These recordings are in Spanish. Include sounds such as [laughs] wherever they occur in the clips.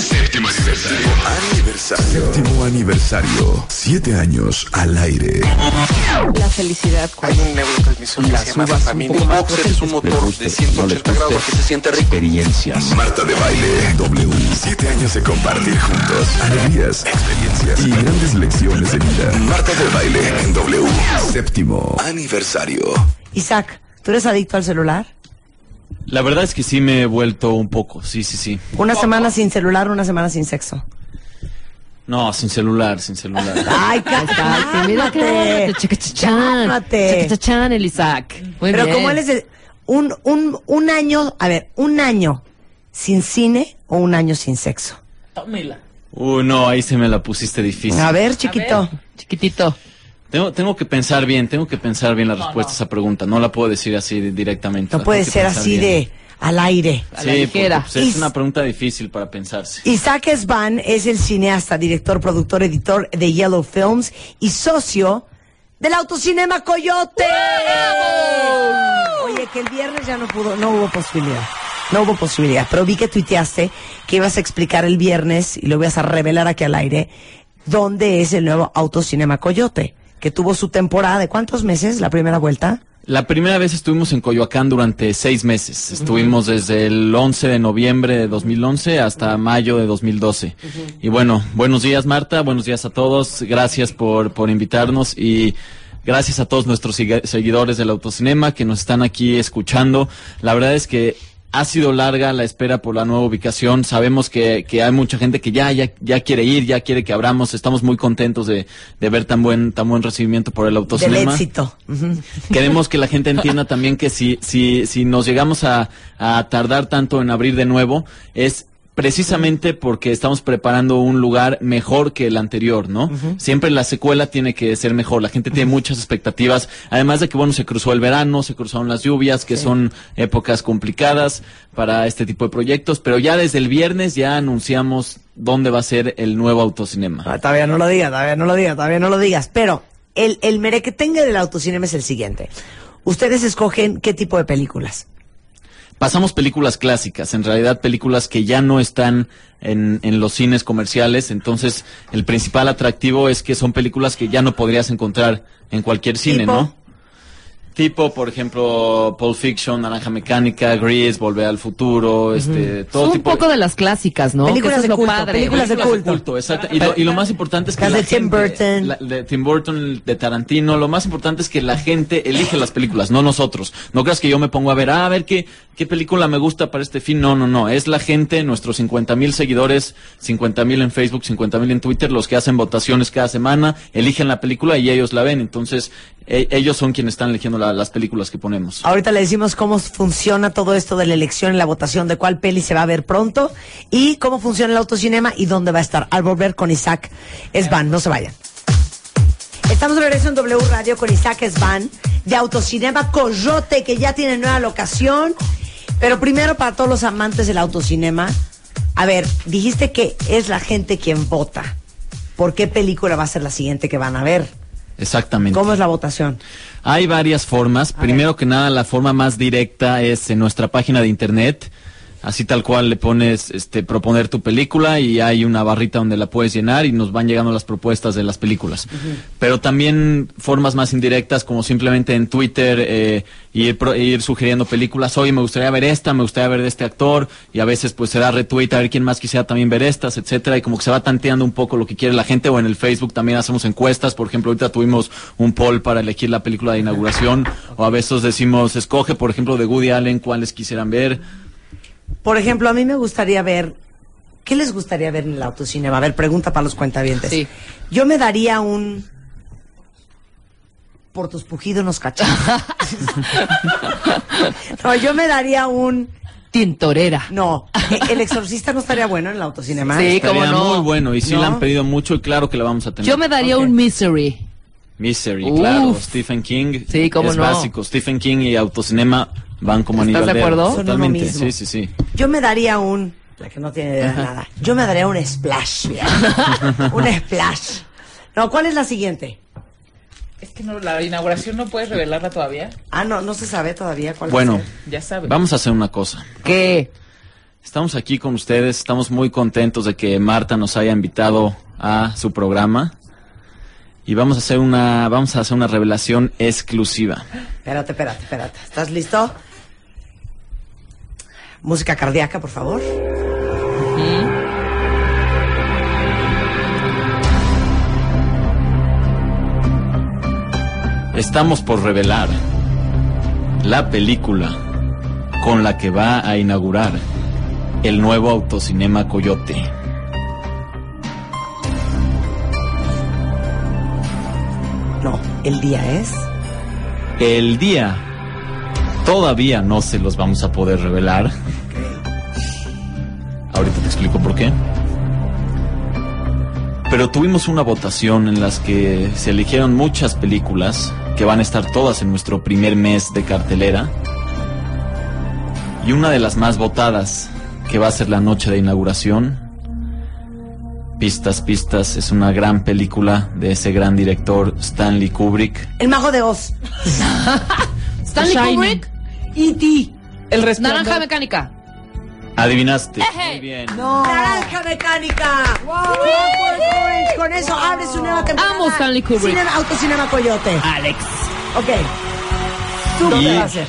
Séptimo aniversario. Aniversario. Séptimo aniversario. Siete años al aire. La felicidad. Hay un neurotransmisor que se llama dopamina. Un boxer es un motor de 180 grados porque se siente rico. Experiencias. Marta de baile. W. Siete años de compartir juntos. Alegrías, experiencias y grandes lecciones de vida. Marta de baile en W. Séptimo aniversario. Isaac, ¿tú eres adicto al celular? La verdad es que sí me he vuelto un poco, sí, sí, sí. Una semana sin celular, una semana sin sexo. No, sin celular, sin celular. [laughs] Ay, Cállate, mira que cálmate. Cálmate. Chacachachan, el Isaac. Muy Pero bien. como él es de un, un, un año, a ver, un año sin cine o un año sin sexo. Uy, no, ahí se me la pusiste difícil. A ver, chiquito. Chiquitito. Tengo, tengo que pensar bien, tengo que pensar bien la respuesta a esa pregunta. No la puedo decir así de- directamente. No la puede ser así bien. de al aire. A la Sí, ligera. porque, pues, es una pregunta difícil para pensarse. Isaac Esban es el cineasta, director, productor, editor de Yellow Films y socio del Autocinema Coyote. Oye, que el viernes ya no pudo, no hubo posibilidad. No hubo posibilidad, pero vi que tuiteaste que ibas a explicar el viernes y lo ibas a revelar aquí al aire dónde es el nuevo Autocinema Coyote, que tuvo su temporada de cuántos meses la primera vuelta. La primera vez estuvimos en Coyoacán durante seis meses. Estuvimos desde el 11 de noviembre de 2011 hasta mayo de 2012. Y bueno, buenos días Marta, buenos días a todos. Gracias por, por invitarnos y gracias a todos nuestros seguidores del Autocinema que nos están aquí escuchando. La verdad es que ha sido larga la espera por la nueva ubicación. Sabemos que, que hay mucha gente que ya, ya, ya quiere ir, ya quiere que abramos. Estamos muy contentos de, de ver tan buen, tan buen recibimiento por el Del Autocinema. éxito. Ujú. Queremos que la gente entienda también que si, si, si nos llegamos a, a tardar tanto en abrir de nuevo, es precisamente porque estamos preparando un lugar mejor que el anterior, ¿no? Siempre la secuela tiene que ser mejor. La gente tiene muchas expectativas. Además de que, bueno, se cruzó el verano, se cruzaron las lluvias, que son épocas complicadas para este tipo de proyectos. Pero ya desde el viernes ya anunciamos dónde va a ser el nuevo autocinema. Ah, todavía no lo digas, todavía no lo digas, todavía no lo digas. Pero el, el merequetengue del autocinema es el siguiente. Ustedes escogen qué tipo de películas. Pasamos películas clásicas, en realidad películas que ya no están en, en los cines comerciales, entonces el principal atractivo es que son películas que ya no podrías encontrar en cualquier cine. ¿no? Tipo, por ejemplo, Pulp Fiction, Naranja Mecánica, Grease, Volver al Futuro, este, todo un tipo poco de las clásicas, ¿no? Películas de culto, padre. películas de Películas culto. exacto. Y lo, y lo más importante es que Las la de Tim gente- Burton. la- de Tim Burton, de Tarantino, lo más importante es que la gente elige las películas, no nosotros. No creas que yo me pongo a ver, ah, a ver qué, qué película me gusta para este fin. No, no, no. Es la gente, nuestros 50 mil seguidores, 50 mil en Facebook, 50 mil en Twitter, los que hacen votaciones cada semana, eligen la película y ellos la ven. Entonces, e- ellos son quienes están eligiendo la- las películas que ponemos. Ahorita le decimos cómo funciona todo esto de la elección y la votación de cuál peli se va a ver pronto y cómo funciona el autocinema y dónde va a estar. Al volver con Isaac Esban, no se vayan. Estamos de regreso en W Radio con Isaac Esban de Autocinema Coyote que ya tiene nueva locación. Pero primero para todos los amantes del autocinema, a ver, dijiste que es la gente quien vota. ¿Por qué película va a ser la siguiente que van a ver? Exactamente. ¿Cómo es la votación? Hay varias formas. Primero que nada, la forma más directa es en nuestra página de internet. Así tal cual le pones este proponer tu película y hay una barrita donde la puedes llenar y nos van llegando las propuestas de las películas. Pero también formas más indirectas como simplemente en Twitter eh, ir, pro- ir sugiriendo películas. Oye, me gustaría ver esta, me gustaría ver de este actor y a veces pues se da retweet a ver quién más quisiera también ver estas, etcétera y como que se va tanteando un poco lo que quiere la gente o en el Facebook también hacemos encuestas. Por ejemplo, ahorita tuvimos un poll para elegir la película de inauguración o a veces decimos escoge, por ejemplo, de Woody Allen cuáles quisieran ver. Por ejemplo, a mí me gustaría ver. ¿Qué les gustaría ver en el autocinema? A ver, pregunta para los cuentavientes. Sí. Yo me daría un. Por tus pujidos nos cachamos. [laughs] no, yo me daría un. tintorera. No, eh, el exorcista no estaría bueno en el autocinema. Sí, Estaría cómo no. muy bueno y sí ¿No? la han pedido mucho y claro que la vamos a tener. Yo me daría un misery. Misery, Uf. claro. Stephen King. Sí, cómo es no. básico. Stephen King y autocinema van como ¿Estás anillo al de dedo. acuerdo? Son uno Totalmente. mismo. Sí, sí, sí. Yo me daría un. La que no tiene idea de nada. Yo me daría un splash. mira. [laughs] un splash. No, ¿cuál es la siguiente? Es que no, la inauguración no puedes revelarla todavía. Ah, no, no se sabe todavía cuál va a Bueno, ser. Ya sabes. vamos a hacer una cosa. ¿Qué? Estamos aquí con ustedes, estamos muy contentos de que Marta nos haya invitado a su programa y vamos a hacer una vamos a hacer una revelación exclusiva. Espérate, espérate, espérate. ¿Estás listo? Música cardíaca, por favor. Estamos por revelar la película con la que va a inaugurar el nuevo autocinema Coyote. No, el día es. El día todavía no se los vamos a poder revelar. Ahorita te explico por qué. Pero tuvimos una votación en las que se eligieron muchas películas que van a estar todas en nuestro primer mes de cartelera. Y una de las más votadas, que va a ser la noche de inauguración, Pistas, Pistas, es una gran película de ese gran director Stanley Kubrick. El mago de Oz. [laughs] Stanley Shining. Kubrick, E.T. El resplandor. Naranja Mecánica. Adivinaste. Muy bien. Naranja mecánica. Wow. Con eso abre su nueva temporada. Amo Stanley Kubrick. Cinema, Autocinema Coyote. Alex. Ok. ¿Tú Y- qué vas a hacer?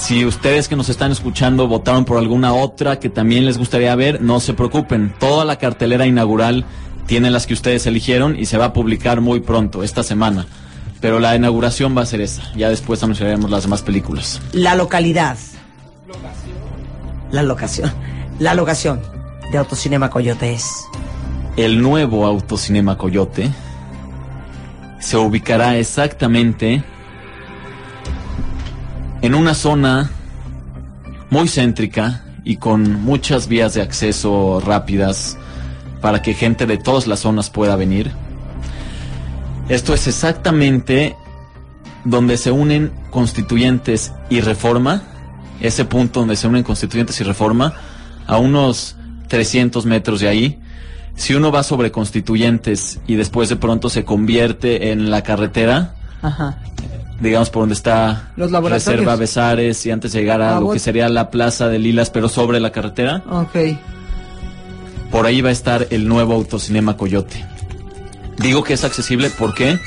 Si ustedes que nos están escuchando votaron por alguna otra que también les gustaría ver, no se preocupen. Toda la cartelera inaugural tiene las que ustedes eligieron y se va a publicar muy pronto, esta semana. Pero la inauguración va a ser esa. Ya después anunciaremos las demás películas. La localidad. La locación. La locación de Autocinema Coyote es. El nuevo Autocinema Coyote se ubicará exactamente en una zona muy céntrica y con muchas vías de acceso rápidas para que gente de todas las zonas pueda venir. Esto es exactamente donde se unen constituyentes y reforma, ese punto donde se unen constituyentes y reforma, a unos 300 metros de ahí. Si uno va sobre constituyentes y después de pronto se convierte en la carretera, Ajá. Digamos por donde está Los laboratorios. Reserva Besares y antes de llegar a Ah, lo que sería la Plaza de Lilas, pero sobre la carretera, Ok. por ahí va a estar el nuevo autocinema Coyote. Digo que es accesible, ¿por qué?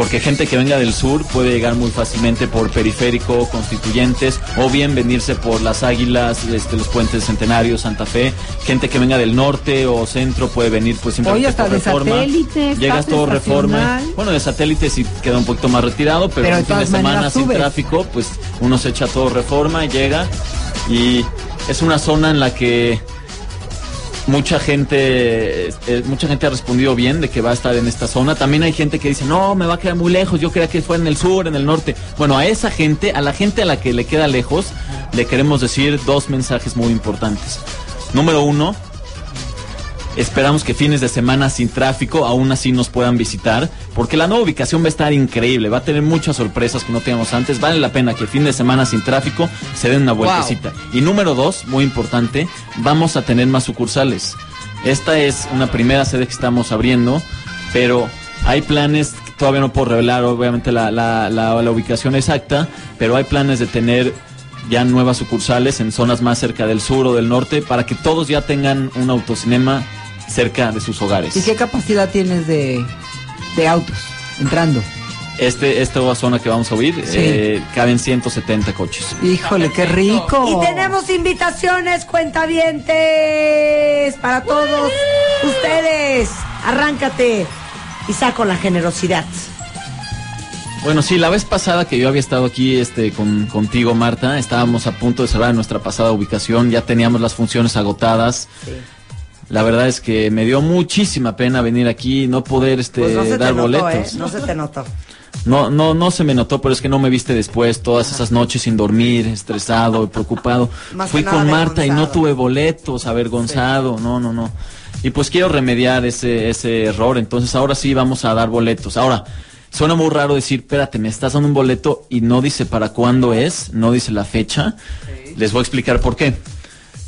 Porque gente que venga del sur puede llegar muy fácilmente por periférico, constituyentes, o bien venirse por las Águilas, este, los puentes Centenario, Santa Fe. Gente que venga del norte o centro puede venir pues simplemente Oye, hasta por de reforma. satélite, Llegas todo reforma. Bueno, de satélite sí queda un poquito más retirado, pero, Pero en fin de semana sin tráfico, pues uno se echa todo reforma y llega. Y es una zona en la que mucha gente eh, mucha gente ha respondido bien de que va a estar en esta zona. También hay gente que dice, "No, me va a quedar muy lejos. Yo creía que fuera en el sur, en el norte." Bueno, a esa gente, a la gente a la que le queda lejos, le queremos decir dos mensajes muy importantes. Número uno, Esperamos que fines de semana sin tráfico aún así nos puedan visitar, porque la nueva ubicación va a estar increíble, va a tener muchas sorpresas que no teníamos antes. Vale la pena que fin de semana sin tráfico se den una vueltecita. Y número dos, muy importante, vamos a tener más sucursales. Esta es una primera sede que estamos abriendo, pero hay planes, todavía no puedo revelar obviamente la, la- la- la ubicación exacta, pero hay planes de tener ya nuevas sucursales en zonas más cerca del sur o del norte para que todos ya tengan un autocinema cerca de sus hogares. ¿Y qué capacidad tienes de, de autos entrando? Este, esta zona que vamos a oír, Sí. eh, caben 170 coches. Híjole, qué rico. Y tenemos invitaciones, cuentavientes, para todos ustedes. Arráncate y saco la generosidad. Bueno, sí, la vez pasada que yo había estado aquí este, con, contigo, Marta, estábamos a punto de cerrar nuestra pasada ubicación, ya teníamos las funciones agotadas. La verdad es que me dio muchísima pena venir aquí y no poder este, Pues no se te dar notó, ¿eh? boletos. No se te notó. No, no, no se me notó, pero es que no me viste después, todas esas noches sin dormir, estresado, [laughs] preocupado. Más Fui con Marta y no tuve boletos, avergonzado, no, no, no. Y pues quiero remediar ese, ese error, entonces ahora sí vamos a dar boletos. Ahora, suena muy raro decir, espérate, me estás dando un boleto y no dice para cuándo es, no dice la fecha. Les voy a explicar por qué.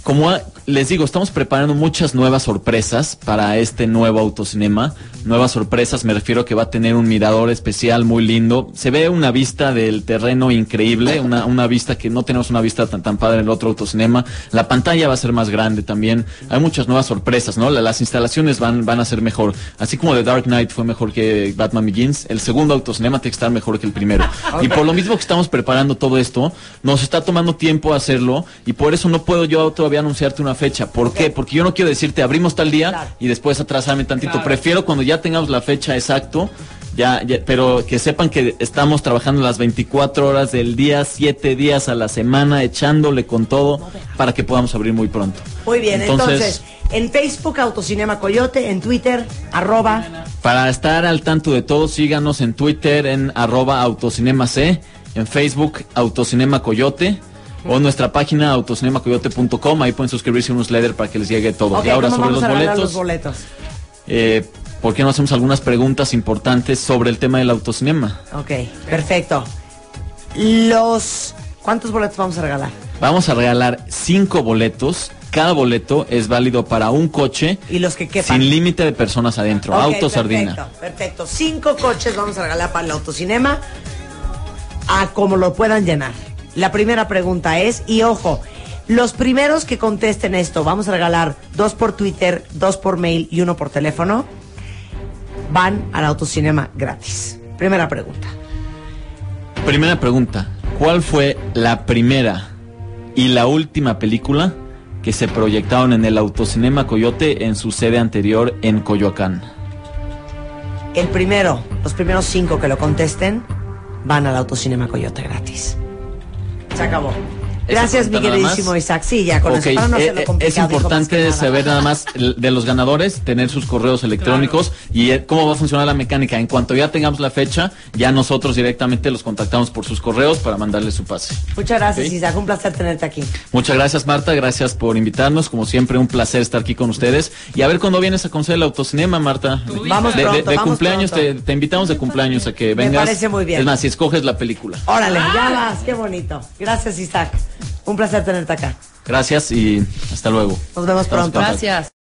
Como les digo, estamos preparando muchas nuevas sorpresas para este nuevo autocinema. Nuevas sorpresas, me refiero a que va a tener un mirador especial muy lindo. Se ve una vista del terreno increíble, una, una vista que no tenemos una vista tan, tan padre en el otro autocinema. La pantalla va a ser más grande también. Hay muchas nuevas sorpresas, ¿no? La- Las instalaciones van, van a ser mejor. Así como The Dark Knight fue mejor que Batman Begins, el segundo autocinema tiene que estar mejor que el primero. Y por lo mismo que estamos preparando todo esto, nos está tomando tiempo hacerlo y por eso no puedo yo todavía anunciarte una fecha. ¿Por qué? Porque yo no quiero decirte abrimos tal día Claro. y después atrasarme tantito. Prefiero cuando ya tengamos la fecha exacto. Ya, ya, pero que sepan que estamos trabajando las 24 horas del día, 7 días a la semana, echándole con todo para que podamos abrir muy pronto. Muy bien, entonces, en Facebook Autocinema Coyote, en Twitter, arroba, Para estar al tanto de todo, síganos en Twitter en arroba autocinemac, en Facebook Autocinema Coyote o nuestra página autocinemacoyote.com, ahí pueden suscribirse a un newsletter para que les llegue todo. Y ahora ¿cómo sobre los boletos, los boletos? eh, ¿por qué no hacemos algunas preguntas importantes sobre el tema del autocinema? Ok, perfecto. Los... ¿Cuántos boletos vamos a regalar? Vamos a regalar cinco boletos. Cada boleto es válido para un coche Y los que quepan. sin límite de personas adentro. Ok, Auto Sardina. Perfecto, perfecto. Cinco coches vamos a regalar para el autocinema a como lo puedan llenar. La primera pregunta es, y ojo, los primeros que contesten esto, vamos a regalar dos por Twitter, dos por mail y uno por teléfono, van al autocinema gratis. Primera pregunta. Primera pregunta. ¿Cuál fue la primera y la última película que se proyectaron en el Autocinema Coyote en su sede anterior en Coyoacán? El primero, los primeros cinco que lo contesten, van al autocinema Coyote gratis. Acabó. Gracias, mi queridísimo? Isaac. Sí, ya con Ok, eso, no eh, eh, es importante nada. saber nada más el- de los ganadores, tener sus correos electrónicos y eh, cómo va a funcionar la mecánica. En cuanto ya tengamos la fecha, ya nosotros directamente los contactamos por sus correos para mandarles su pase. Muchas gracias. Isaac. Un placer tenerte aquí. Muchas gracias Marta, gracias por invitarnos. Como siempre, un placer estar aquí con ustedes. Y a ver cuándo vienes a conocer el autocinema, Marta. Vamos de, pronto, de vamos cumpleaños, pronto. te, te invitamos de cumpleaños a que vengas. parece muy bien. Es más, si escoges la película. Órale, ya vas. Qué bonito. Gracias, Isaac. Un placer tenerte acá. Gracias y hasta luego. Nos vemos Estamos pronto. Gracias.